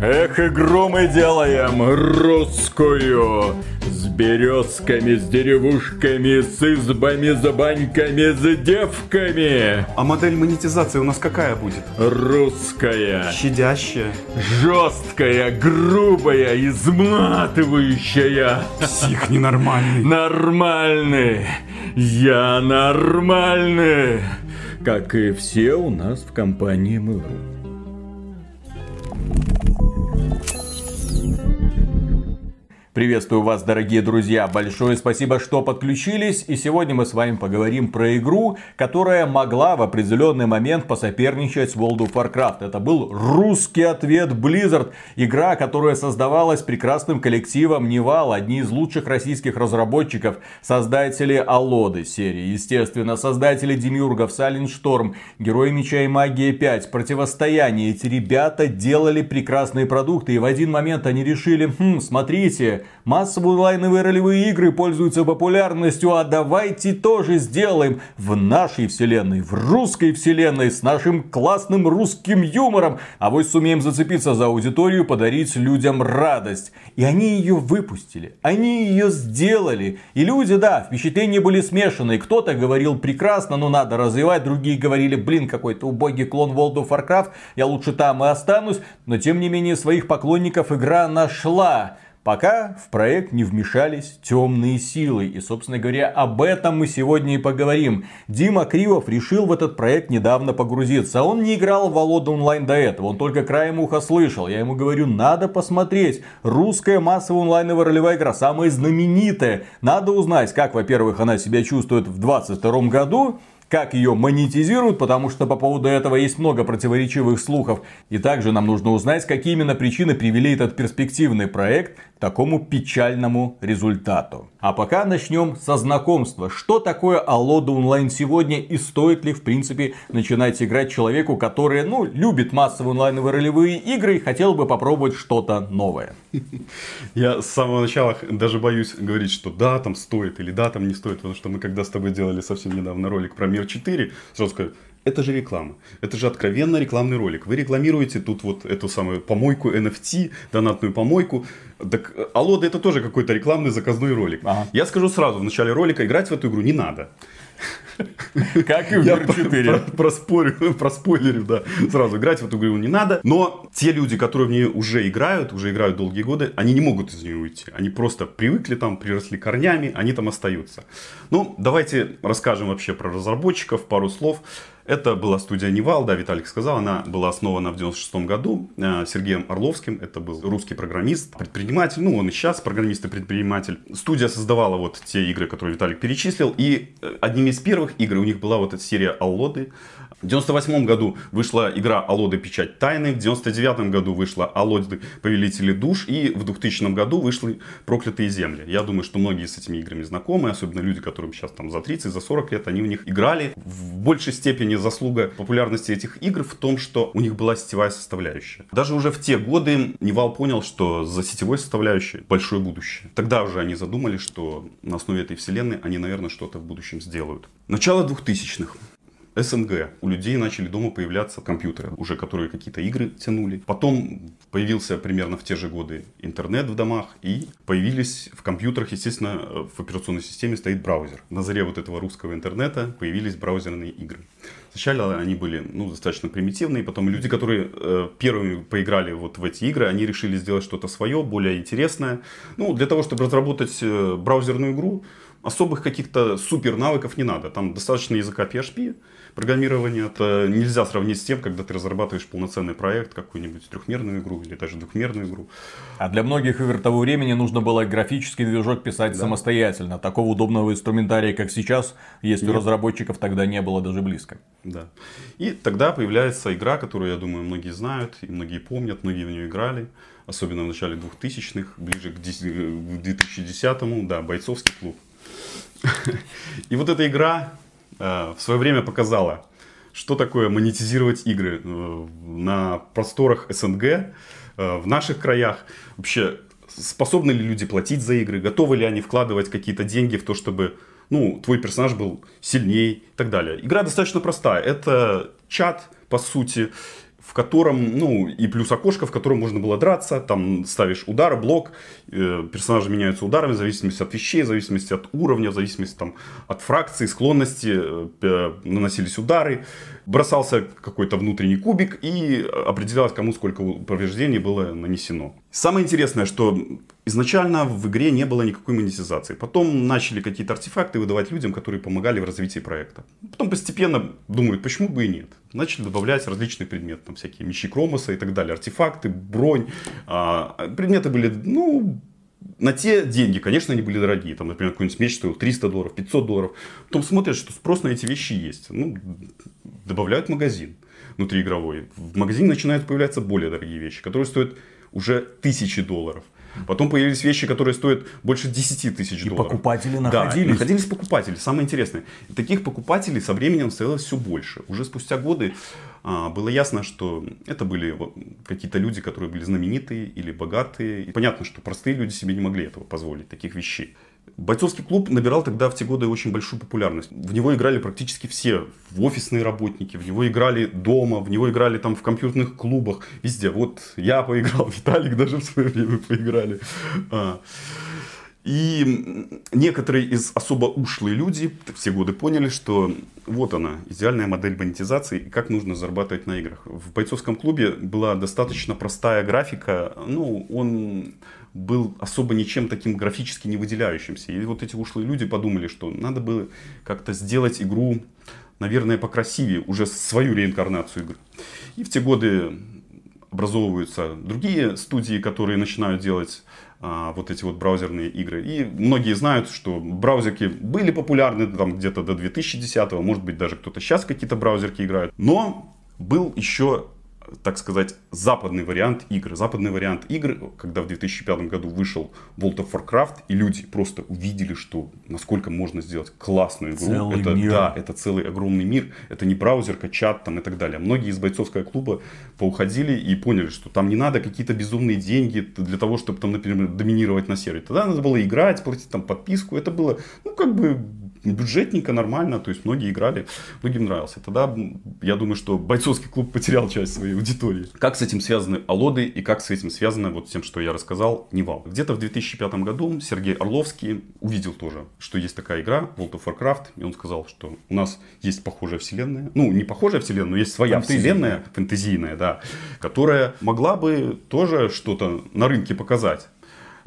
Эх, игру мы делаем русскую! С березками, с деревушками, с избами, с баньками, с девками! А модель монетизации у нас какая будет? Русская. Щадящая. Жесткая, грубая, изматывающая. Псих ненормальный. Нормальный. Я нормальный Как и все у нас в компании Mail.ru Приветствую вас, дорогие друзья. Большое спасибо, что подключились. И сегодня мы с вами поговорим про игру, которая могла в определенный момент посоперничать с World of Warcraft. Это был русский ответ Blizzard. Игра, которая создавалась прекрасным коллективом Нивал, одни из лучших российских разработчиков, создатели Аллоды серии, естественно, создатели Демиургов, Silent Storm, Герои Меча и Магия 5, Противостояние. Эти ребята делали прекрасные продукты. И в один момент они решили, хм, смотрите, Массовые онлайновые ролевые игры пользуются популярностью, а давайте тоже сделаем в нашей вселенной, в русской вселенной, с нашим классным русским юмором. А вот сумеем зацепиться за аудиторию, подарить людям радость. И они ее выпустили, они ее сделали. И люди, да, впечатления были смешанные. Кто-то говорил прекрасно, но надо развивать, другие говорили, блин, какой-то убогий клон World of Warcraft, я лучше там и останусь. Но тем не менее своих поклонников игра нашла пока в проект не вмешались темные силы. И, собственно говоря, об этом мы сегодня и поговорим. Дима Кривов решил в этот проект недавно погрузиться. Он не играл в Волода онлайн до этого, он только краем уха слышал. Я ему говорю, надо посмотреть. Русская массовая онлайновая ролевая игра, самая знаменитая. Надо узнать, как, во-первых, она себя чувствует в 2022 году, как ее монетизируют, потому что по поводу этого есть много противоречивых слухов. И также нам нужно узнать, какие именно причины привели этот перспективный проект такому печальному результату. А пока начнем со знакомства. Что такое Алода онлайн сегодня и стоит ли в принципе начинать играть человеку, который ну, любит массовые онлайновые ролевые игры и хотел бы попробовать что-то новое? Я с самого начала даже боюсь говорить, что да, там стоит или да, там не стоит, потому что мы когда с тобой делали совсем недавно ролик про мир Мир 4, сразу сказать, это же реклама. Это же откровенно рекламный ролик. Вы рекламируете тут вот эту самую помойку NFT, донатную помойку. Так Алода это тоже какой-то рекламный заказной ролик. Ага. Я скажу сразу в начале ролика, играть в эту игру не надо. Как и в Мир 4. Проспорю, проспойлерю, да. Сразу играть в эту игру не надо. Но те люди, которые в нее уже играют, уже играют долгие годы, они не могут из нее уйти. Они просто привыкли там, приросли корнями, они там остаются. Ну, давайте расскажем вообще про разработчиков, пару слов. Это была студия Нивал, да, Виталик сказал, она была основана в 96 году э, Сергеем Орловским, это был русский программист, предприниматель, ну он и сейчас программист и предприниматель. Студия создавала вот те игры, которые Виталик перечислил, и э, одним из первых игр у них была вот эта серия Аллоды, в 98 году вышла игра Аллоды Печать Тайны, в 99 году вышла Аллоды Повелители Душ и в 2000 году вышли Проклятые Земли. Я думаю, что многие с этими играми знакомы, особенно люди, которым сейчас там за 30, за 40 лет, они в них играли. В большей степени заслуга популярности этих игр в том, что у них была сетевая составляющая. Даже уже в те годы Нивал понял, что за сетевой составляющей большое будущее. Тогда уже они задумали, что на основе этой вселенной они, наверное, что-то в будущем сделают. Начало 2000-х. СНГ. У людей начали дома появляться компьютеры, уже которые какие-то игры тянули. Потом появился примерно в те же годы интернет в домах. И появились в компьютерах, естественно, в операционной системе стоит браузер. На заре вот этого русского интернета появились браузерные игры. Сначала они были ну, достаточно примитивные, потом люди, которые э, первыми поиграли вот в эти игры, они решили сделать что-то свое, более интересное. Ну, для того, чтобы разработать э, браузерную игру, особых каких-то супер навыков не надо. Там достаточно языка PHP, программирование это нельзя сравнить с тем, когда ты разрабатываешь полноценный проект, какую-нибудь трехмерную игру или даже двухмерную игру. А для многих игр того времени нужно было графический движок писать да. самостоятельно. Такого удобного инструментария, как сейчас, если Нет. у разработчиков тогда не было даже близко. Да. И тогда появляется игра, которую, я думаю, многие знают, и многие помнят, многие в нее играли. Особенно в начале 2000-х, ближе к 2010-му, да, бойцовский клуб. И вот эта игра Э, в свое время показала, что такое монетизировать игры э, на просторах СНГ, э, в наших краях. Вообще, способны ли люди платить за игры, готовы ли они вкладывать какие-то деньги в то, чтобы ну, твой персонаж был сильнее и так далее. Игра достаточно простая. Это чат, по сути, в котором, ну, и плюс окошко, в котором можно было драться, там ставишь удар, блок, э, персонажи меняются ударами в зависимости от вещей, в зависимости от уровня, в зависимости там, от фракции, склонности, э, наносились удары, бросался какой-то внутренний кубик и определялось, кому сколько повреждений было нанесено. Самое интересное, что изначально в игре не было никакой монетизации. Потом начали какие-то артефакты выдавать людям, которые помогали в развитии проекта. Потом постепенно думают, почему бы и нет. Начали добавлять различные предметы, там всякие мечи Кромоса и так далее, артефакты, бронь. А, предметы были, ну, на те деньги, конечно, они были дорогие. Там, например, какой-нибудь меч стоил 300 долларов, 500 долларов. Потом смотрят, что спрос на эти вещи есть. Ну, добавляют магазин внутриигровой. В магазине начинают появляться более дорогие вещи, которые стоят уже тысячи долларов. Потом появились вещи, которые стоят больше 10 тысяч долларов. И покупатели находились. Да, находились покупатели. Самое интересное. таких покупателей со временем становилось все больше. Уже спустя годы а, было ясно, что это были какие-то люди, которые были знаменитые или богатые. И понятно, что простые люди себе не могли этого позволить, таких вещей. Бойцовский клуб набирал тогда в те годы очень большую популярность. В него играли практически все. В офисные работники, в него играли дома, в него играли там в компьютерных клубах, везде. Вот я поиграл, Виталик даже в свое время поиграли. А. И некоторые из особо ушлые люди все годы поняли, что вот она, идеальная модель монетизации и как нужно зарабатывать на играх. В бойцовском клубе была достаточно простая графика, ну, он был особо ничем таким графически не выделяющимся. И вот эти ушлые люди подумали, что надо было как-то сделать игру, наверное, покрасивее, уже свою реинкарнацию игры. И в те годы образовываются другие студии, которые начинают делать а, вот эти вот браузерные игры. И многие знают, что браузерки были популярны там где-то до 2010, может быть даже кто-то сейчас какие-то браузерки играет. Но был еще так сказать, западный вариант игр. Западный вариант игр, когда в 2005 году вышел World of Warcraft, и люди просто увидели, что насколько можно сделать классную игру. Целый это, мир. Да, это целый огромный мир. Это не браузерка, чат там и так далее. Многие из бойцовского клуба поуходили и поняли, что там не надо какие-то безумные деньги для того, чтобы там, например, доминировать на сервере. Тогда надо было играть, платить там подписку. Это было, ну, как бы бюджетненько, нормально, то есть многие играли, многим нравился. Тогда я думаю, что бойцовский клуб потерял часть своей аудитории. Как с этим связаны Аллоды и как с этим связано вот тем, что я рассказал, Нивал. Где-то в 2005 году Сергей Орловский увидел тоже, что есть такая игра World of Warcraft, и он сказал, что у нас есть похожая вселенная, ну не похожая вселенная, но есть своя Фэнтезийная. вселенная, фэнтезийная, да, которая могла бы тоже что-то на рынке показать.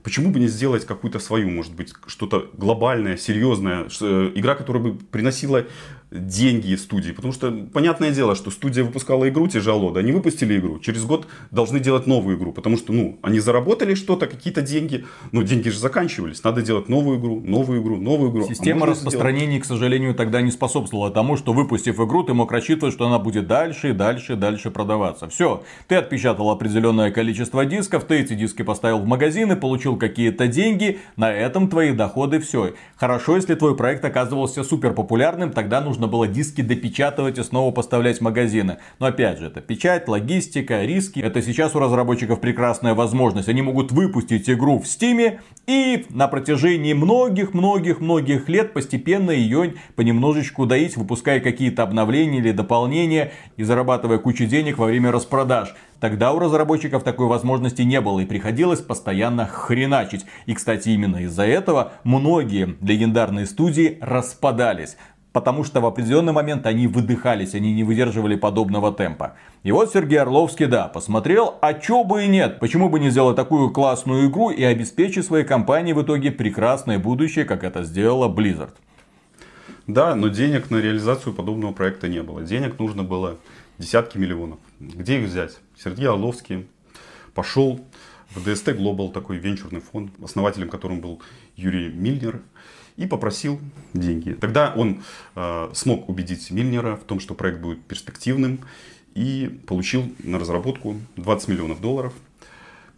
Почему бы не сделать какую-то свою, может быть, что-то глобальное, серьезное, э, игра, которая бы приносила деньги студии. Потому что, понятное дело, что студия выпускала игру тяжело, да, они выпустили игру, через год должны делать новую игру, потому что, ну, они заработали что-то, какие-то деньги, но деньги же заканчивались, надо делать новую игру, новую игру, новую игру. А Система а распространения, сделать... к сожалению, тогда не способствовала тому, что выпустив игру, ты мог рассчитывать, что она будет дальше и дальше и дальше продаваться. Все, ты отпечатал определенное количество дисков, ты эти диски поставил в магазин и получил какие-то деньги, на этом твои доходы все. Хорошо, если твой проект оказывался супер популярным, тогда нужно нужно было диски допечатывать и снова поставлять в магазины. Но опять же, это печать, логистика, риски. Это сейчас у разработчиков прекрасная возможность. Они могут выпустить игру в Steam и на протяжении многих-многих-многих лет постепенно ее понемножечку доить, выпуская какие-то обновления или дополнения и зарабатывая кучу денег во время распродаж. Тогда у разработчиков такой возможности не было и приходилось постоянно хреначить. И, кстати, именно из-за этого многие легендарные студии распадались потому что в определенный момент они выдыхались, они не выдерживали подобного темпа. И вот Сергей Орловский, да, посмотрел, а чё бы и нет, почему бы не сделать такую классную игру и обеспечить своей компании в итоге прекрасное будущее, как это сделала Blizzard. Да, но денег на реализацию подобного проекта не было. Денег нужно было десятки миллионов. Где их взять? Сергей Орловский пошел в DST Global, такой венчурный фонд, основателем которым был Юрий Мильнер и попросил деньги. Тогда он э, смог убедить Мильнера в том, что проект будет перспективным и получил на разработку 20 миллионов долларов.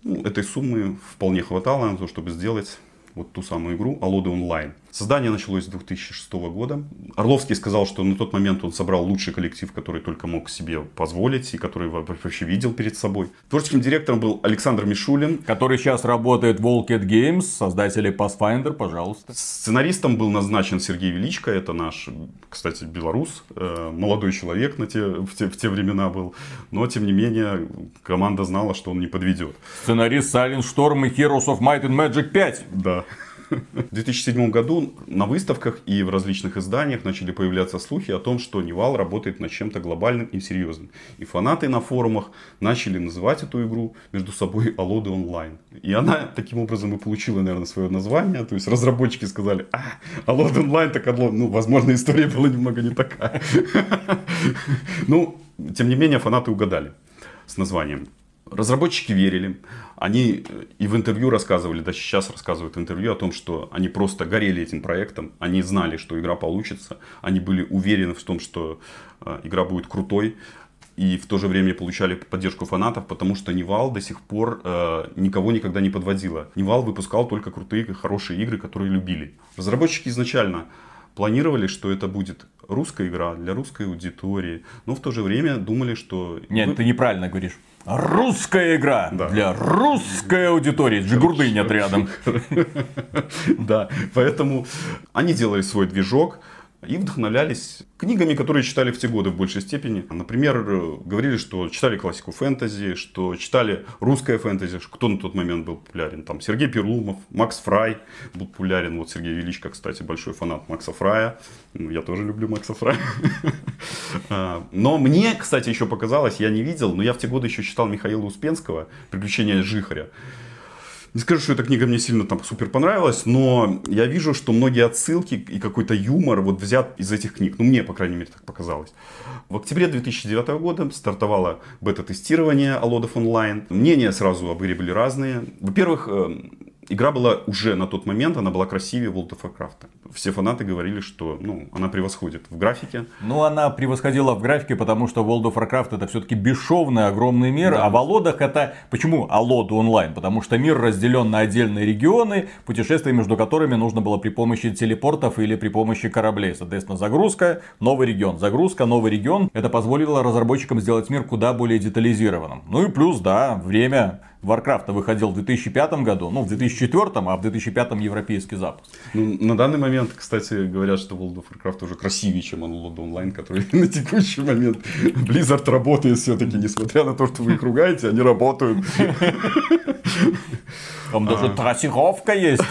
Ну, этой суммы вполне хватало чтобы сделать вот ту самую игру Алоды онлайн. Создание началось с 2006 года. Орловский сказал, что на тот момент он собрал лучший коллектив, который только мог себе позволить и который вообще видел перед собой. Творческим директором был Александр Мишулин. Который сейчас работает в Volcat Games, создатели Pathfinder, пожалуйста. Сценаристом был назначен Сергей Величко, это наш, кстати, белорус, э, молодой человек на те, в, те, в те времена был. Но, тем не менее, команда знала, что он не подведет. Сценарист Silent Storm и Heroes of Might and Magic 5. Да. В 2007 году на выставках и в различных изданиях начали появляться слухи о том, что Нивал работает над чем-то глобальным и серьезным. И фанаты на форумах начали называть эту игру между собой Аллоды онлайн. И она таким образом и получила, наверное, свое название. То есть разработчики сказали, а, Аллоды онлайн, так Аллоды. Ну, возможно, история была немного не такая. Ну, тем не менее, фанаты угадали с названием. Разработчики верили, они э, и в интервью рассказывали, да сейчас рассказывают в интервью о том, что они просто горели этим проектом, они знали, что игра получится, они были уверены в том, что э, игра будет крутой, и в то же время получали поддержку фанатов, потому что Нивал до сих пор э, никого никогда не подводила. Нивал выпускал только крутые, хорошие игры, которые любили. Разработчики изначально планировали, что это будет русская игра для русской аудитории, но в то же время думали, что... Нет, ты неправильно говоришь. Русская игра да. для русской аудитории. Джигурды нет рядом. Да, поэтому они делали свой движок и вдохновлялись книгами, которые читали в те годы в большей степени. Например, говорили, что читали классику фэнтези, что читали русское фэнтези, кто на тот момент был популярен. Там Сергей Перлумов, Макс Фрай был популярен. Вот Сергей Величко, кстати, большой фанат Макса Фрая. Ну, я тоже люблю Макса Фрая. А, но мне, кстати, еще показалось, я не видел, но я в те годы еще читал Михаила Успенского «Приключения Жихаря». Не скажу, что эта книга мне сильно там супер понравилась, но я вижу, что многие отсылки и какой-то юмор вот взят из этих книг. Ну, мне, по крайней мере, так показалось. В октябре 2009 года стартовало бета-тестирование Алодов онлайн. Мнения сразу об игре были разные. Во-первых, э, игра была уже на тот момент, она была красивее World of Warcraft. Все фанаты говорили, что ну, она превосходит в графике. Ну, она превосходила в графике, потому что World of Warcraft это все-таки бесшовный огромный мир, да. а в Алодах это... Почему Алоду онлайн? Потому что мир разделен на отдельные регионы, путешествия между которыми нужно было при помощи телепортов или при помощи кораблей. Соответственно, загрузка, новый регион. Загрузка, новый регион. Это позволило разработчикам сделать мир куда более детализированным. Ну и плюс, да, время Warcraft выходил в 2005 году, ну в 2004, а в 2005 европейский запуск. Ну, на данный момент, кстати, говорят, что World of Warcraft уже красивее, чем Unload Online, который на текущий момент Blizzard работает все-таки, несмотря на то, что вы их ругаете, они работают. Там даже а. трассировка есть.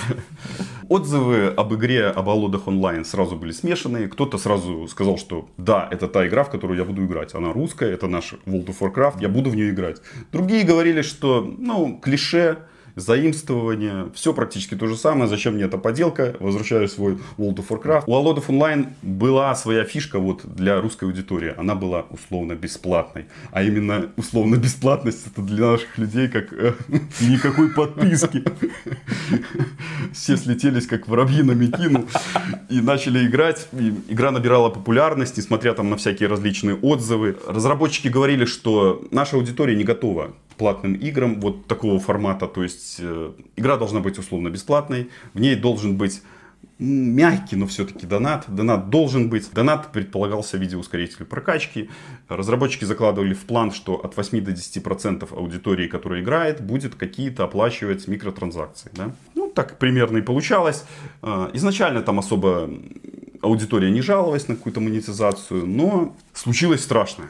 Отзывы об игре об Алодах онлайн сразу были смешанные. Кто-то сразу сказал, что да, это та игра, в которую я буду играть. Она русская, это наш World of Warcraft, я буду в нее играть. Другие говорили, что, ну, клише, заимствование, все практически то же самое. Зачем мне эта поделка? Возвращаю свой World of Warcraft. У Alod of Online была своя фишка вот для русской аудитории. Она была условно бесплатной. А именно условно бесплатность это для наших людей как... Э, Никакой подписки. Все слетелись как воробьи на мекину и начали играть. Игра набирала популярность, несмотря там на всякие различные отзывы. Разработчики говорили, что наша аудитория не готова платным играм вот такого формата. То есть э, игра должна быть условно бесплатной, в ней должен быть мягкий, но все-таки донат. Донат должен быть. Донат предполагался в виде ускорителя прокачки. Разработчики закладывали в план, что от 8 до 10% аудитории, которая играет, будет какие-то оплачивать микротранзакции. Да? Ну, так примерно и получалось. Э, изначально там особо аудитория не жаловалась на какую-то монетизацию, но случилось страшное.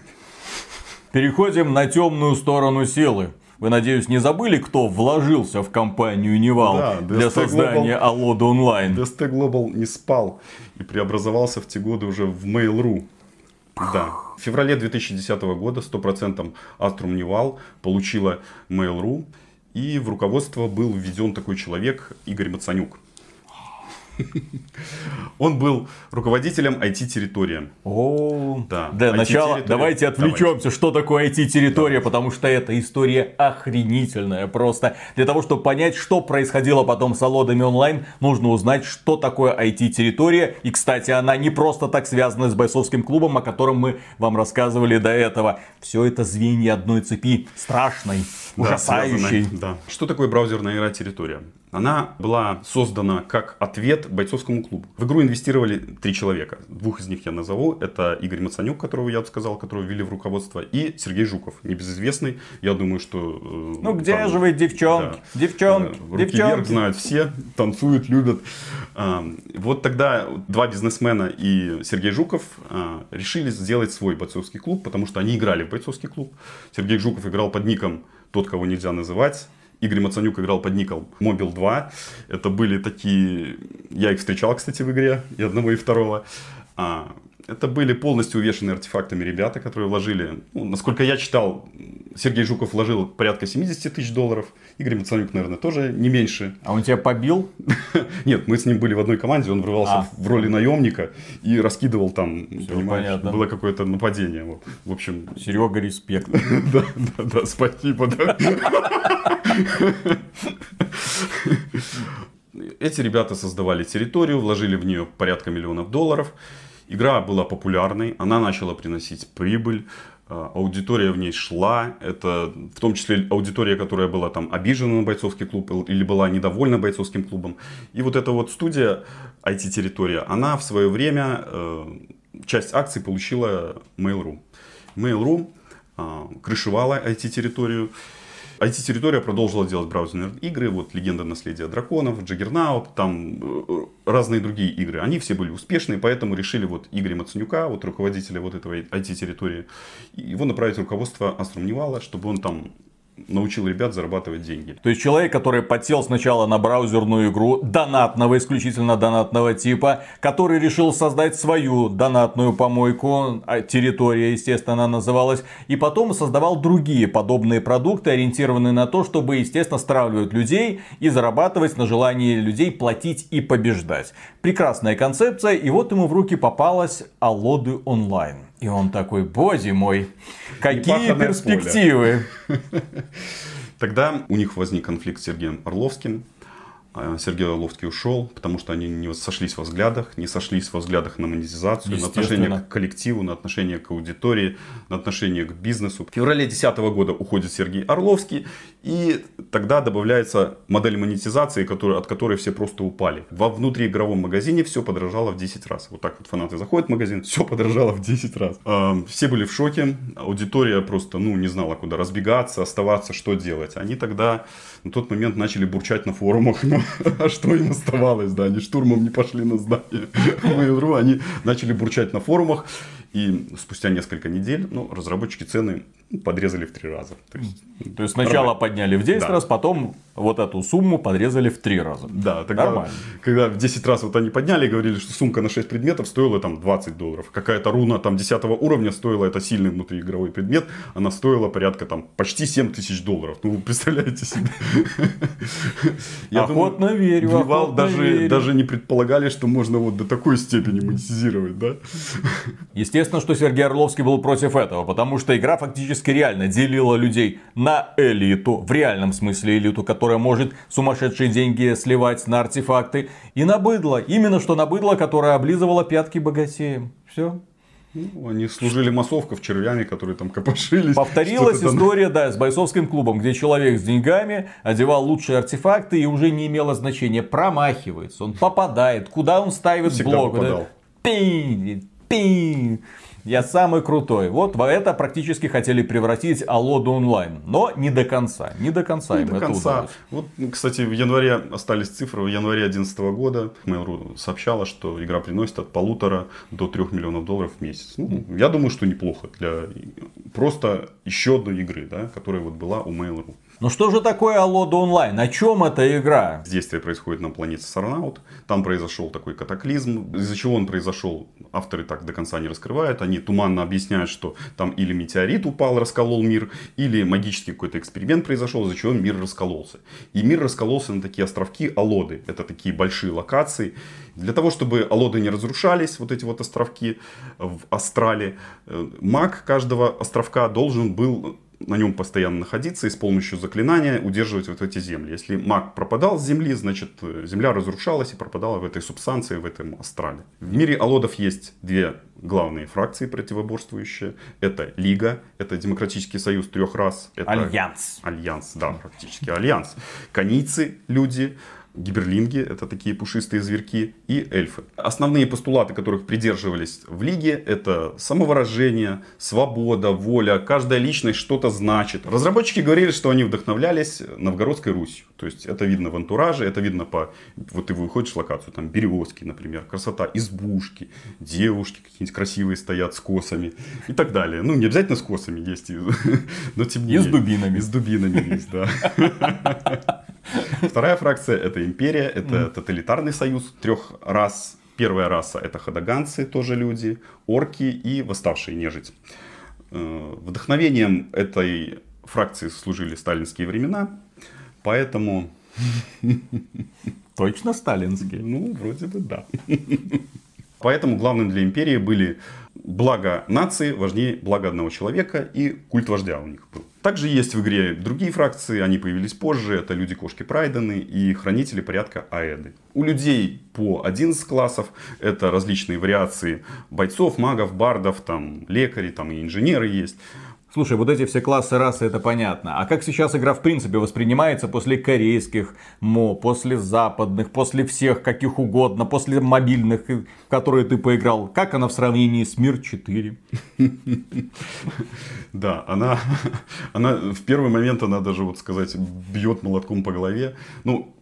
Переходим на темную сторону силы. Вы, надеюсь, не забыли, кто вложился в компанию Нивал да, для создания Аллодов онлайн? DST Global не спал и преобразовался в те годы уже в Mail.ru. Да. В феврале 2010 года 100% Astrum Nival получила Mail.ru и в руководство был введен такой человек Игорь Мацанюк. Он был руководителем IT-территории. О, да. Для начала давайте отвлечемся, что такое IT-территория, потому что эта история охренительная просто. Для того, чтобы понять, что происходило потом с Алодами онлайн, нужно узнать, что такое IT-территория. И, кстати, она не просто так связана с бойцовским клубом, о котором мы вам рассказывали до этого. Все это звенья одной цепи, страшной, да, ужасающей. Да. Что такое браузерная игра территория? Она была создана как ответ бойцовскому клубу. В игру инвестировали три человека. Двух из них я назову. Это Игорь Мацанюк, которого я сказал, которого ввели в руководство, и Сергей Жуков, небезызвестный. Я думаю, что... Э, ну, где там, же вы, девчонки? Да, девчонки, руки девчонки. вверх знают все, танцуют, любят. А, вот тогда два бизнесмена и Сергей Жуков а, решили сделать свой бойцовский клуб, потому что они играли в бойцовский клуб. Сергей Жуков играл под ником «Тот, кого нельзя называть». Игорь Мацанюк играл под ником Мобил 2. Это были такие... Я их встречал, кстати, в игре, и одного, и второго. А, это были полностью увешанные артефактами ребята, которые вложили, ну, насколько я читал, Сергей Жуков вложил порядка 70 тысяч долларов, Игорь Мацанюк, наверное, тоже не меньше. А он тебя побил? Нет, мы с ним были в одной команде, он врывался а. в роли наемника и раскидывал там, Все понимаешь, понятно. было какое-то нападение. Вот. В общем... Серега, респект. Да, да, да, спасибо. Эти ребята создавали территорию, вложили в нее порядка миллионов долларов. Игра была популярной, она начала приносить прибыль, а, аудитория в ней шла, это в том числе аудитория, которая была там обижена на бойцовский клуб или была недовольна бойцовским клубом. И вот эта вот студия, IT-территория, она в свое время э, часть акций получила Mail.ru. Mail.ru э, крышевала IT-территорию, IT-территория продолжила делать браузерные игры, вот «Легенда наследия драконов», «Джаггернаут», там э, разные другие игры. Они все были успешные, поэтому решили вот Игоря Мацанюка, вот руководителя вот этого IT-территории, его направить в руководство Аструм Нивала, чтобы он там научил ребят зарабатывать деньги. То есть человек, который подсел сначала на браузерную игру донатного, исключительно донатного типа, который решил создать свою донатную помойку, а территория, естественно, она называлась, и потом создавал другие подобные продукты, ориентированные на то, чтобы, естественно, стравливать людей и зарабатывать на желании людей платить и побеждать. Прекрасная концепция, и вот ему в руки попалась Алоды онлайн. И он такой, боже мой, какие перспективы. Тогда у них возник конфликт с Сергеем Орловским. А, Сергей Орловский ушел, потому что они не сошлись во взглядах, не сошлись во взглядах на монетизацию, на отношение к коллективу, на отношение к аудитории, на отношение к бизнесу. В феврале 2010 года уходит Сергей Орловский, и тогда добавляется модель монетизации, которая, от которой все просто упали. Во внутриигровом магазине все подорожало в 10 раз. Вот так вот фанаты заходят в магазин, все подорожало в 10 раз. Все были в шоке, аудитория просто ну, не знала, куда разбегаться, оставаться, что делать. Они тогда на тот момент начали бурчать на форумах, ну, а что им оставалось, да, они штурмом не пошли на здание. Mail.ru, они начали бурчать на форумах, и спустя несколько недель, ну, разработчики цены подрезали в три раза. То есть, То есть сначала нормально. подняли в 10 да. раз, потом вот эту сумму подрезали в три раза. Да, тогда, нормально. Когда в 10 раз вот они подняли и говорили, что сумка на 6 предметов стоила там 20 долларов. Какая-то руна там 10 уровня стоила, это сильный внутриигровой предмет, она стоила порядка там почти 7 тысяч долларов. Ну, вы представляете себе. Я охотно верю, охотно даже, верю. даже не предполагали, что можно вот до такой степени монетизировать, да? Естественно, что Сергей Орловский был против этого, потому что игра фактически реально делила людей на элиту, в реальном смысле элиту, которая может сумасшедшие деньги сливать на артефакты, и на быдло, именно что на быдло, которое облизывало пятки богатеям. Все. Ну, они служили массовков червями, которые там копошились. Повторилась история, да, с бойцовским клубом, где человек с деньгами одевал лучшие артефакты и уже не имело значения, промахивается, он попадает, куда он ставит Всегда блок. Попадал. Пинь, пинь я самый крутой. Вот это практически хотели превратить Алоду онлайн. Но не до конца. Не до конца не им до это конца. удалось. Вот, кстати, в январе остались цифры. В январе 2011 года Mail.ru сообщала, что игра приносит от полутора до трех миллионов долларов в месяц. Ну, я думаю, что неплохо для просто еще одной игры, да, которая вот была у Mail.ru. Ну что же такое Алода онлайн? О чем эта игра? Действие происходит на планете Сарнаут. Там произошел такой катаклизм. Из-за чего он произошел, авторы так до конца не раскрывают. Они туманно объясняют, что там или метеорит упал, расколол мир, или магический какой-то эксперимент произошел, из-за чего мир раскололся. И мир раскололся на такие островки Алоды. Это такие большие локации. Для того, чтобы Алоды не разрушались, вот эти вот островки в Астрале, э, маг каждого островка должен был на нем постоянно находиться и с помощью заклинания удерживать вот эти земли. Если маг пропадал с земли, значит э, земля разрушалась и пропадала в этой субстанции, в этом астрале. В мире Алодов есть две главные фракции противоборствующие. Это Лига, это Демократический союз трех рас. Это Альянс. Альянс, да, практически Альянс. Канийцы, люди, гиберлинги, это такие пушистые зверьки, и эльфы. Основные постулаты, которых придерживались в лиге, это самовыражение, свобода, воля, каждая личность что-то значит. Разработчики говорили, что они вдохновлялись Новгородской Русью. То есть это видно в антураже, это видно по... Вот ты выходишь в локацию, там березки, например, красота, избушки, девушки какие-нибудь красивые стоят с косами и так далее. Ну, не обязательно с косами есть, но тем не менее. И с дубинами. И с дубинами есть, да. Вторая фракция это империя, это тоталитарный союз трех рас. Первая раса это ходоганцы, тоже люди, орки и восставшие нежить. Э, вдохновением этой фракции служили сталинские времена, поэтому... Точно сталинские? Ну, вроде бы да. Поэтому главным для империи были благо нации важнее блага одного человека и культ вождя у них был. Также есть в игре другие фракции, они появились позже. Это люди-кошки Прайдены и хранители порядка Аэды. У людей по 11 классов это различные вариации бойцов, магов, бардов, там, лекари, там и инженеры есть. Слушай, вот эти все классы расы, это понятно. А как сейчас игра в принципе воспринимается после корейских мо, после западных, после всех каких угодно, после мобильных, в которые ты поиграл? Как она в сравнении с Мир 4? Да, она, она в первый момент, она даже, вот сказать, бьет молотком по голове. Ну,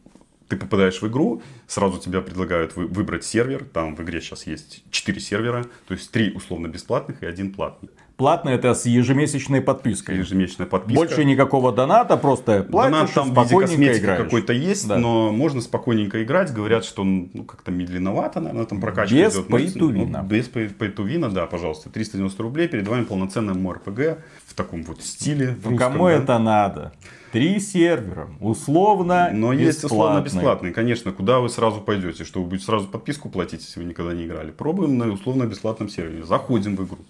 ты попадаешь в игру, сразу тебя предлагают выбрать сервер. Там в игре сейчас есть 4 сервера, то есть 3 условно бесплатных и один платный. Платно это с ежемесячной подпиской. Ежемесячная подписка. Больше никакого доната, просто платишь, Донат там в виде косметики какой-то есть, да. но можно спокойненько играть. Говорят, что он ну, как-то медленновато, наверное, там прокачка без идет. Пейтувина. Ну, без пейтувина, да, пожалуйста. 390 рублей, перед вами полноценный МРПГ в таком вот стиле. Ну, русском, кому да? это надо? Три сервера, условно Но есть условно бесплатные, конечно. Куда вы сразу пойдете? Что вы будете сразу подписку платить, если вы никогда не играли? Пробуем на условно бесплатном сервере. Заходим в игру.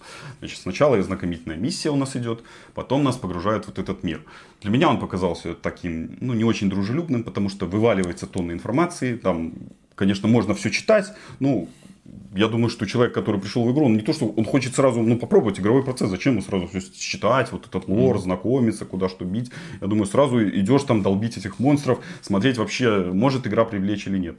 Значит, сначала знакомительная миссия у нас идет, потом нас погружают в вот этот мир. Для меня он показался таким, ну, не очень дружелюбным, потому что вываливается тонна информации, там, конечно, можно все читать, ну, я думаю, что человек, который пришел в игру, он не то, что он хочет сразу ну, попробовать игровой процесс. Зачем ему сразу все читать, вот этот лор, знакомиться, куда что бить. Я думаю, сразу идешь там долбить этих монстров, смотреть вообще, может игра привлечь или нет.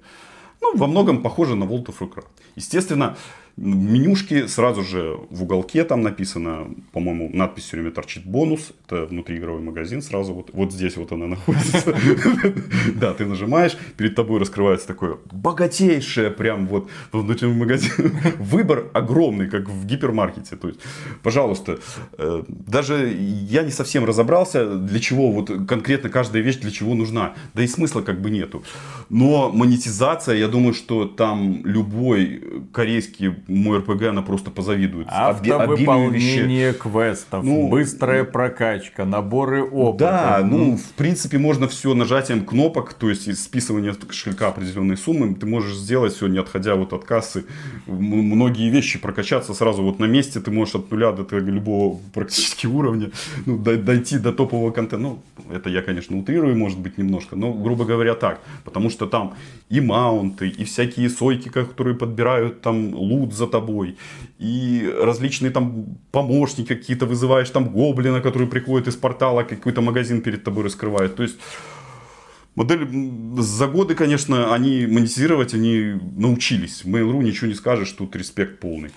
Ну, во многом похоже на World of Warcraft. Естественно, менюшки сразу же в уголке там написано, по-моему, надпись все время торчит бонус. Это внутриигровой магазин сразу вот, вот здесь вот она находится. Да, ты нажимаешь, перед тобой раскрывается такое богатейшее прям вот внутренний магазин. Выбор огромный, как в гипермаркете. То есть, пожалуйста, э, даже я не совсем разобрался, для чего вот конкретно каждая вещь для чего нужна. Да и смысла как бы нету. Но монетизация, я думаю, что там любой корейский мой РПГ, она просто позавидует. Автовыполнение квестов, ну, быстрая прокачка, наборы опыта. Да, ну, в принципе, можно все нажатием кнопок, то есть списывание кошелька определенной суммы, ты можешь сделать все, не отходя вот от кассы. Многие вещи прокачаться сразу вот на месте, ты можешь от нуля до любого практически уровня ну, дойти до топового контента. Ну, это я, конечно, утрирую, может быть, немножко, но, грубо говоря, так. Потому что там и маунты, и всякие сойки, которые подбирают там лут за тобой, и различные там помощники какие-то вызываешь, там гоблина, который приходит из портала, какой-то магазин перед тобой раскрывает. То есть Модель за годы, конечно, они монетизировать, они научились. Mail.ru ничего не скажешь, тут респект полный.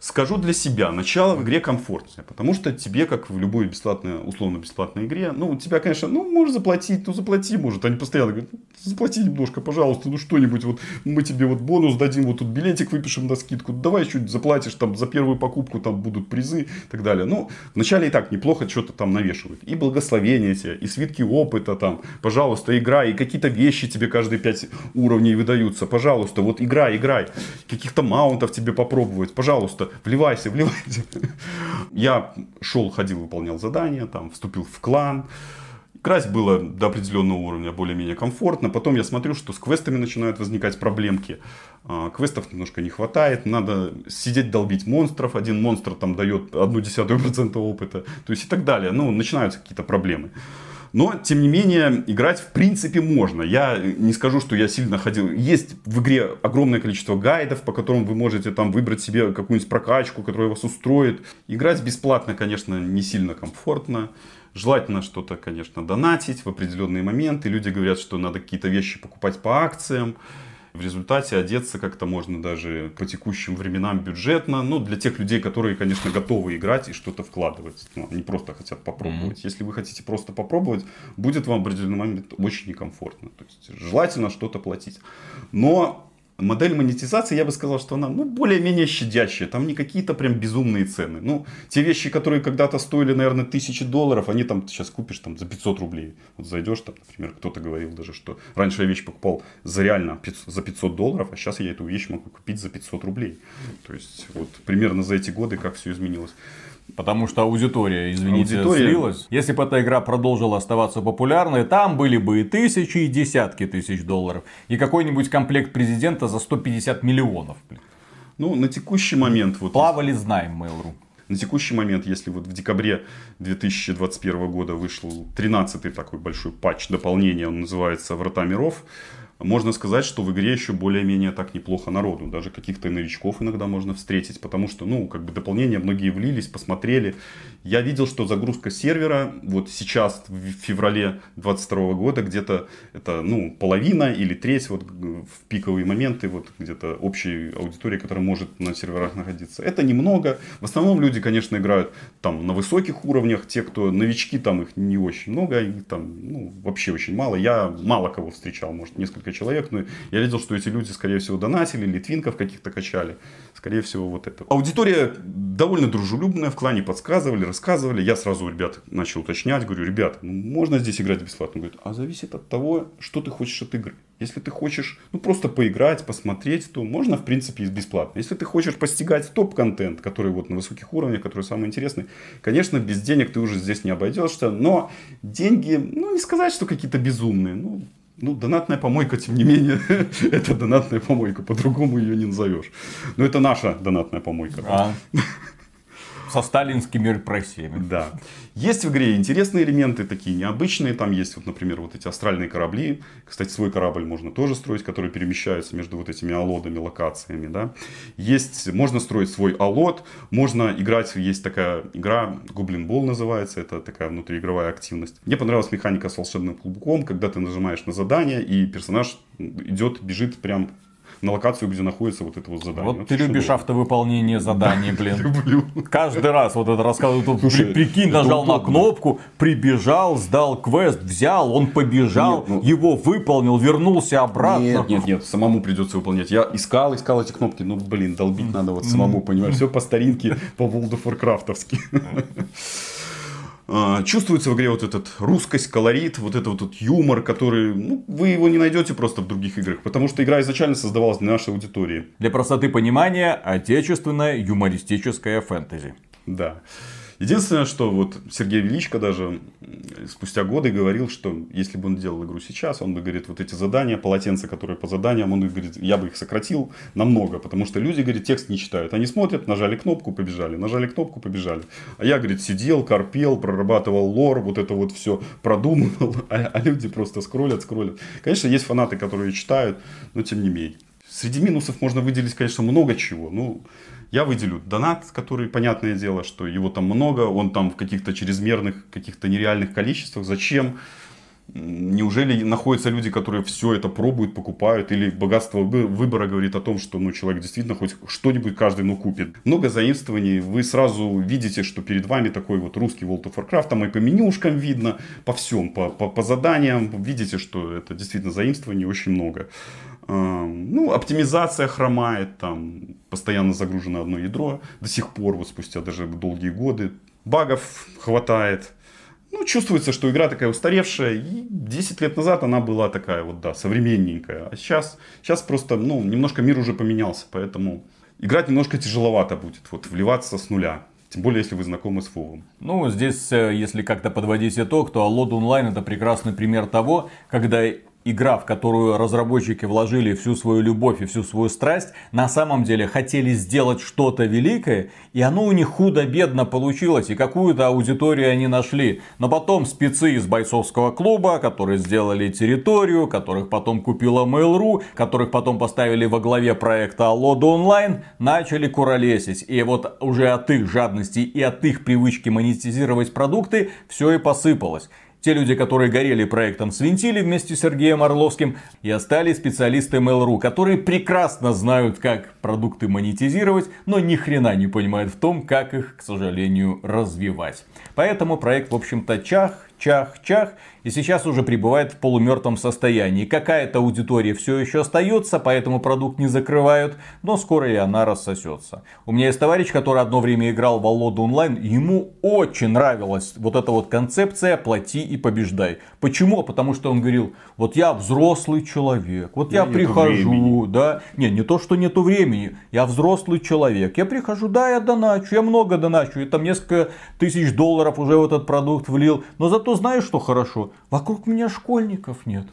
Скажу для себя, начало в игре комфортное, потому что тебе, как в любой бесплатной, условно-бесплатной игре, ну, у тебя, конечно, ну, можешь заплатить, ну, заплати, может. Они постоянно говорят, заплати немножко, пожалуйста, ну, что-нибудь, вот, мы тебе вот бонус дадим, вот тут билетик выпишем на скидку, давай чуть заплатишь, там, за первую покупку, там, будут призы и так далее. Ну, вначале и так неплохо что-то там навешивают. И благословения тебе, и свитки опыта, там, пожалуйста, играй, и какие-то вещи тебе каждые пять уровней выдаются, пожалуйста, вот играй, играй, каких-то маунтов тебе попробуй попробовать, пожалуйста, вливайся, вливайся. Я шел, ходил, выполнял задания, там, вступил в клан. Играть было до определенного уровня более-менее комфортно. Потом я смотрю, что с квестами начинают возникать проблемки. А, квестов немножко не хватает. Надо сидеть долбить монстров. Один монстр там дает одну десятую процента опыта. То есть и так далее. Ну, начинаются какие-то проблемы. Но, тем не менее, играть в принципе можно. Я не скажу, что я сильно ходил. Есть в игре огромное количество гайдов, по которым вы можете там выбрать себе какую-нибудь прокачку, которая вас устроит. Играть бесплатно, конечно, не сильно комфортно. Желательно что-то, конечно, донатить в определенные моменты. Люди говорят, что надо какие-то вещи покупать по акциям. В результате одеться как-то можно даже по текущим временам бюджетно. Ну, для тех людей, которые, конечно, готовы играть и что-то вкладывать. Ну, они просто хотят попробовать. Mm-hmm. Если вы хотите просто попробовать, будет вам в определенный момент очень некомфортно. То есть, желательно что-то платить. Но модель монетизации, я бы сказал, что она ну, более-менее щадящая. Там не какие-то прям безумные цены. Ну, те вещи, которые когда-то стоили, наверное, тысячи долларов, они там сейчас купишь там за 500 рублей. Вот зайдешь там, например, кто-то говорил даже, что раньше я вещь покупал за реально 500, за 500 долларов, а сейчас я эту вещь могу купить за 500 рублей. То есть, вот примерно за эти годы как все изменилось. Потому что аудитория, извините, аудитория... слилась. Если бы эта игра продолжила оставаться популярной, там были бы и тысячи, и десятки тысяч долларов. И какой-нибудь комплект президента за 150 миллионов. Ну, на текущий момент... Вот, Плавали, знаем Mail.ru. На текущий момент, если вот в декабре 2021 года вышел 13-й такой большой патч дополнения, он называется «Врата миров», можно сказать, что в игре еще более-менее так неплохо народу. Даже каких-то новичков иногда можно встретить, потому что, ну, как бы дополнения многие влились, посмотрели. Я видел, что загрузка сервера вот сейчас, в феврале 22 года, где-то это, ну, половина или треть вот в пиковые моменты, вот где-то общей аудитории, которая может на серверах находиться. Это немного. В основном люди, конечно, играют там на высоких уровнях. Те, кто новички, там их не очень много, их там, ну, вообще очень мало. Я мало кого встречал, может, несколько несколько человек, но я видел, что эти люди, скорее всего, донатили, литвинков каких-то качали. Скорее всего, вот это. Аудитория довольно дружелюбная, в клане подсказывали, рассказывали. Я сразу ребят начал уточнять, говорю, ребят, ну, можно здесь играть бесплатно? Говорит, а зависит от того, что ты хочешь от игры. Если ты хочешь ну, просто поиграть, посмотреть, то можно, в принципе, бесплатно. Если ты хочешь постигать топ-контент, который вот на высоких уровнях, который самый интересный, конечно, без денег ты уже здесь не обойдешься, но деньги, ну, не сказать, что какие-то безумные, ну, ну, донатная помойка, тем не менее, это донатная помойка, по-другому ее не назовешь. Но это наша донатная помойка. А со сталинскими репрессиями. Да. Есть в игре интересные элементы, такие необычные. Там есть, вот, например, вот эти астральные корабли. Кстати, свой корабль можно тоже строить, который перемещается между вот этими алодами, локациями. Да? Есть, можно строить свой алод, можно играть, есть такая игра, Ball называется, это такая внутриигровая активность. Мне понравилась механика с волшебным клубком, когда ты нажимаешь на задание, и персонаж идет, бежит прям на локацию, где находится вот это вот задание. Вот, вот ты любишь удобно. автовыполнение заданий, блин. Люблю. Каждый раз вот это рассказываю. Слушай, прикинь, нажал на кнопку, прибежал, сдал квест, взял, он побежал, ну его выполнил, вернулся обратно. Нет, нет, нет, самому придется выполнять. Я искал, искал эти кнопки, ну блин, долбить надо вот самому, понимаешь, все по старинке, по World of Warcraft'овски. А, чувствуется в игре вот этот русскость, колорит, вот этот вот юмор, который ну, вы его не найдете просто в других играх, потому что игра изначально создавалась для нашей аудитории. Для простоты понимания, отечественная юмористическая фэнтези. Да. Единственное, что вот Сергей Величко даже спустя годы говорил, что если бы он делал игру сейчас, он бы, говорит, вот эти задания, полотенца, которые по заданиям, он говорит, я бы их сократил намного, потому что люди, говорит, текст не читают. Они смотрят, нажали кнопку, побежали, нажали кнопку, побежали. А я, говорит, сидел, корпел, прорабатывал лор, вот это вот все продумывал, а, а люди просто скроллят, скроллят. Конечно, есть фанаты, которые читают, но тем не менее. Среди минусов можно выделить, конечно, много чего. Ну, я выделю донат, который, понятное дело, что его там много, он там в каких-то чрезмерных, каких-то нереальных количествах. Зачем? Неужели находятся люди, которые все это пробуют, покупают, или богатство выбора говорит о том, что ну, человек действительно хоть что-нибудь каждый ну, купит. Много заимствований, вы сразу видите, что перед вами такой вот русский World of Warcraft, там и по менюшкам видно, по всем, по, по, по заданиям, видите, что это действительно заимствований очень много. Ну, оптимизация хромает, там постоянно загружено одно ядро до сих пор, вот спустя даже долгие годы. Багов хватает. Ну, чувствуется, что игра такая устаревшая. И 10 лет назад она была такая вот, да, современненькая. А сейчас, сейчас просто, ну, немножко мир уже поменялся, поэтому играть немножко тяжеловато будет, вот, вливаться с нуля. Тем более, если вы знакомы с Вовом. Ну, здесь, э, если как-то подводить итог, то Аллод Онлайн это прекрасный пример того, когда игра, в которую разработчики вложили всю свою любовь и всю свою страсть, на самом деле хотели сделать что-то великое, и оно у них худо-бедно получилось, и какую-то аудиторию они нашли. Но потом спецы из бойцовского клуба, которые сделали территорию, которых потом купила Mail.ru, которых потом поставили во главе проекта Allodo Online, начали куролесить. И вот уже от их жадности и от их привычки монетизировать продукты все и посыпалось. Те люди, которые горели проектом, свинтили вместе с Сергеем Орловским и остались специалисты Mail.ru, которые прекрасно знают, как продукты монетизировать, но ни хрена не понимают в том, как их, к сожалению, развивать. Поэтому проект, в общем-то, чах, чах-чах, и сейчас уже пребывает в полумертвом состоянии. Какая-то аудитория все еще остается, поэтому продукт не закрывают, но скоро и она рассосется. У меня есть товарищ, который одно время играл в Аллоду онлайн, ему очень нравилась вот эта вот концепция «плати и побеждай». Почему? Потому что он говорил, вот я взрослый человек, вот я прихожу, да, не, не то, что нету времени, я взрослый человек, я прихожу, да, я доначу, я много доначу, я там несколько тысяч долларов уже в этот продукт влил, но зато знаешь, что хорошо? Вокруг меня школьников нет.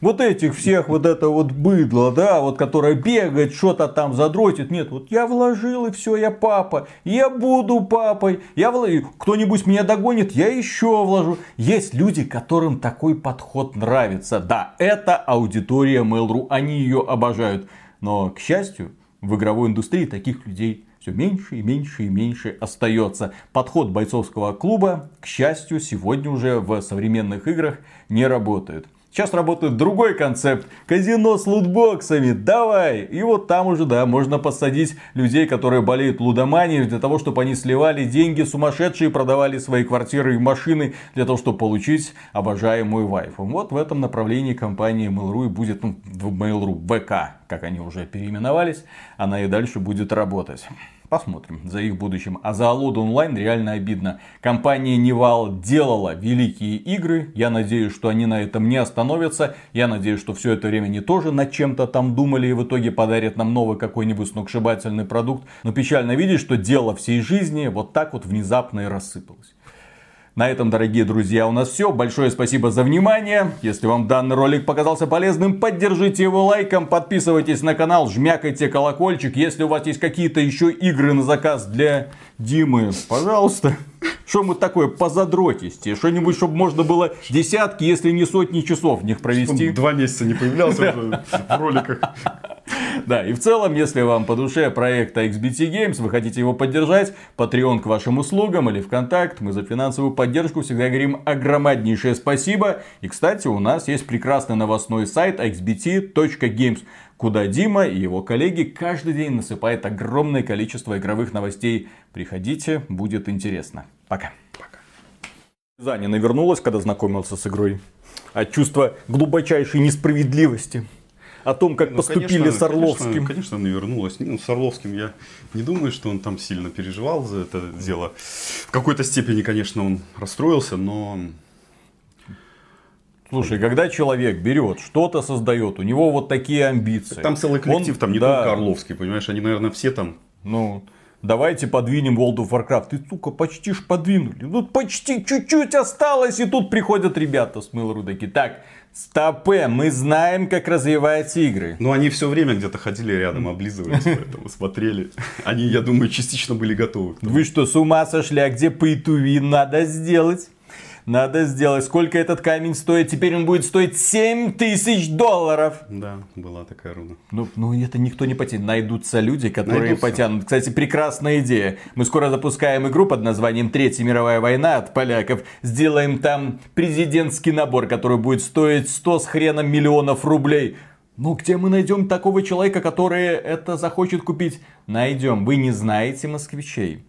Вот этих всех, вот это вот быдло, да, вот которое бегает, что-то там задротит. Нет, вот я вложил и все, я папа. Я буду папой. Я вложу. Кто-нибудь меня догонит, я еще вложу. Есть люди, которым такой подход нравится. Да, это аудитория Mail.ru, они ее обожают. Но, к счастью, в игровой индустрии таких людей все меньше и меньше и меньше остается. Подход бойцовского клуба, к счастью, сегодня уже в современных играх не работает. Сейчас работает другой концепт. Казино с лутбоксами. Давай. И вот там уже, да, можно посадить людей, которые болеют лудоманией, для того, чтобы они сливали деньги сумасшедшие, продавали свои квартиры и машины, для того, чтобы получить обожаемую вайфу. Вот в этом направлении компания Mail.ru и будет, ну, Mail.ru, ВК, как они уже переименовались, она и дальше будет работать. Посмотрим за их будущим. А за Аллоды онлайн реально обидно. Компания Нивал делала великие игры. Я надеюсь, что они на этом не остановятся. Я надеюсь, что все это время они тоже над чем-то там думали и в итоге подарят нам новый какой-нибудь сногсшибательный продукт. Но печально видеть, что дело всей жизни вот так вот внезапно и рассыпалось. На этом, дорогие друзья, у нас все. Большое спасибо за внимание. Если вам данный ролик показался полезным, поддержите его лайком, подписывайтесь на канал, жмякайте колокольчик. Если у вас есть какие-то еще игры на заказ для Димы, пожалуйста. Что мы такое позадротисти? Что-нибудь, чтобы можно было десятки, если не сотни часов в них провести. Он два месяца не появлялся в роликах. Да, и в целом, если вам по душе проект XBT Games, вы хотите его поддержать, Patreon к вашим услугам или ВКонтакт, мы за финансовую поддержку всегда говорим огромнейшее спасибо. И, кстати, у нас есть прекрасный новостной сайт xbt.games, куда Дима и его коллеги каждый день насыпают огромное количество игровых новостей. Приходите, будет интересно. Пока. Пока. Занина вернулась, когда знакомился с игрой. От чувства глубочайшей несправедливости о том, как ну, поступили конечно, с Орловским. Конечно, конечно, она вернулась. Ну, с Орловским я не думаю, что он там сильно переживал за это дело. В какой-то степени, конечно, он расстроился, но Слушай, когда человек берет, что-то создает, у него вот такие амбиции. Там целый коллектив, он, там не да, только Орловский, понимаешь, они, наверное, все там. Ну, давайте подвинем World of Warcraft. Ты, сука, почти ж подвинули. Ну, почти чуть-чуть осталось, и тут приходят ребята с Mail.ru такие. Так, Стопе, мы знаем, как развиваются игры. Ну, они все время где-то ходили рядом, облизывались, поэтому смотрели. Они, я думаю, частично были готовы. Вы что, с ума сошли? А где pay to win надо сделать? Надо сделать. Сколько этот камень стоит? Теперь он будет стоить 7 тысяч долларов. Да, была такая руна. Ну, ну это никто не потянет. Найдутся люди, которые Найдутся. потянут. Кстати, прекрасная идея. Мы скоро запускаем игру под названием Третья мировая война от поляков. Сделаем там президентский набор, который будет стоить 100 с хреном миллионов рублей. Ну, где мы найдем такого человека, который это захочет купить? Найдем. Вы не знаете москвичей.